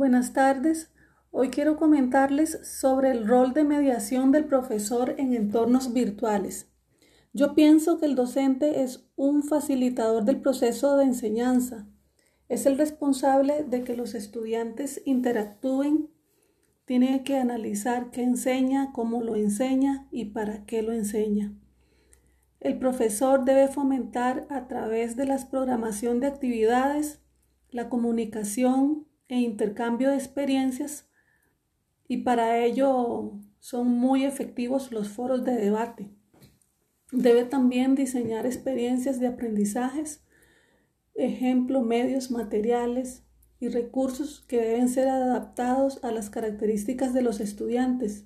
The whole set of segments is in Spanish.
Buenas tardes. Hoy quiero comentarles sobre el rol de mediación del profesor en entornos virtuales. Yo pienso que el docente es un facilitador del proceso de enseñanza. Es el responsable de que los estudiantes interactúen. Tiene que analizar qué enseña, cómo lo enseña y para qué lo enseña. El profesor debe fomentar a través de la programación de actividades, la comunicación, e intercambio de experiencias y para ello son muy efectivos los foros de debate. Debe también diseñar experiencias de aprendizajes, ejemplo, medios, materiales y recursos que deben ser adaptados a las características de los estudiantes,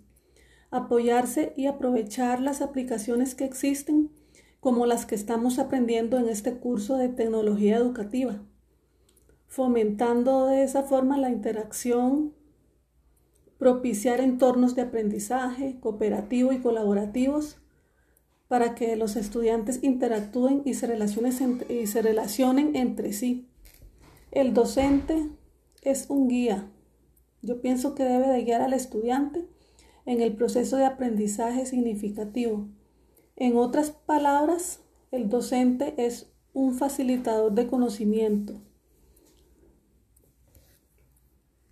apoyarse y aprovechar las aplicaciones que existen como las que estamos aprendiendo en este curso de tecnología educativa fomentando de esa forma la interacción, propiciar entornos de aprendizaje cooperativo y colaborativos para que los estudiantes interactúen y se, y se relacionen entre sí. El docente es un guía. Yo pienso que debe de guiar al estudiante en el proceso de aprendizaje significativo. En otras palabras, el docente es un facilitador de conocimiento